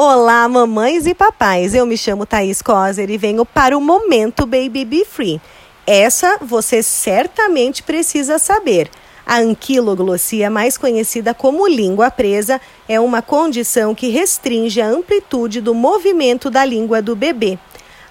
Olá, mamães e papais. Eu me chamo Thaís Coser e venho para o Momento Baby Be Free. Essa você certamente precisa saber. A anquiloglossia, mais conhecida como língua presa, é uma condição que restringe a amplitude do movimento da língua do bebê.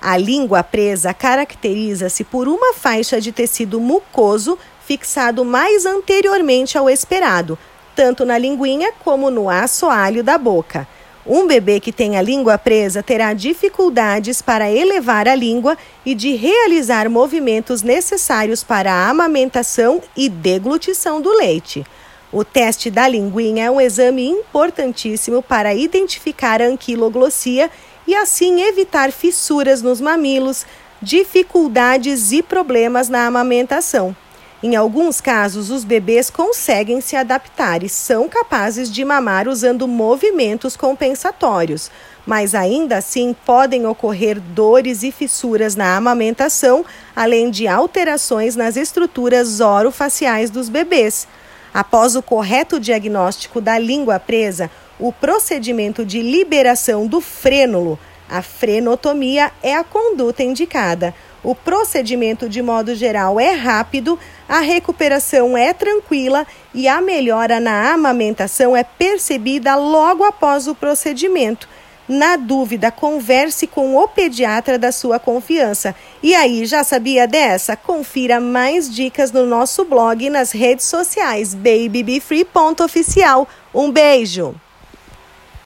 A língua presa caracteriza-se por uma faixa de tecido mucoso fixado mais anteriormente ao esperado, tanto na linguinha como no assoalho da boca. Um bebê que tem a língua presa terá dificuldades para elevar a língua e de realizar movimentos necessários para a amamentação e deglutição do leite. O teste da linguinha é um exame importantíssimo para identificar a anquiloglossia e assim evitar fissuras nos mamilos, dificuldades e problemas na amamentação. Em alguns casos, os bebês conseguem se adaptar e são capazes de mamar usando movimentos compensatórios, mas ainda assim podem ocorrer dores e fissuras na amamentação, além de alterações nas estruturas orofaciais dos bebês. Após o correto diagnóstico da língua presa, o procedimento de liberação do frênulo, a frenotomia, é a conduta indicada. O procedimento, de modo geral, é rápido, a recuperação é tranquila e a melhora na amamentação é percebida logo após o procedimento. Na dúvida, converse com o pediatra da sua confiança. E aí, já sabia dessa? Confira mais dicas no nosso blog e nas redes sociais babybefree.oficial. Um beijo!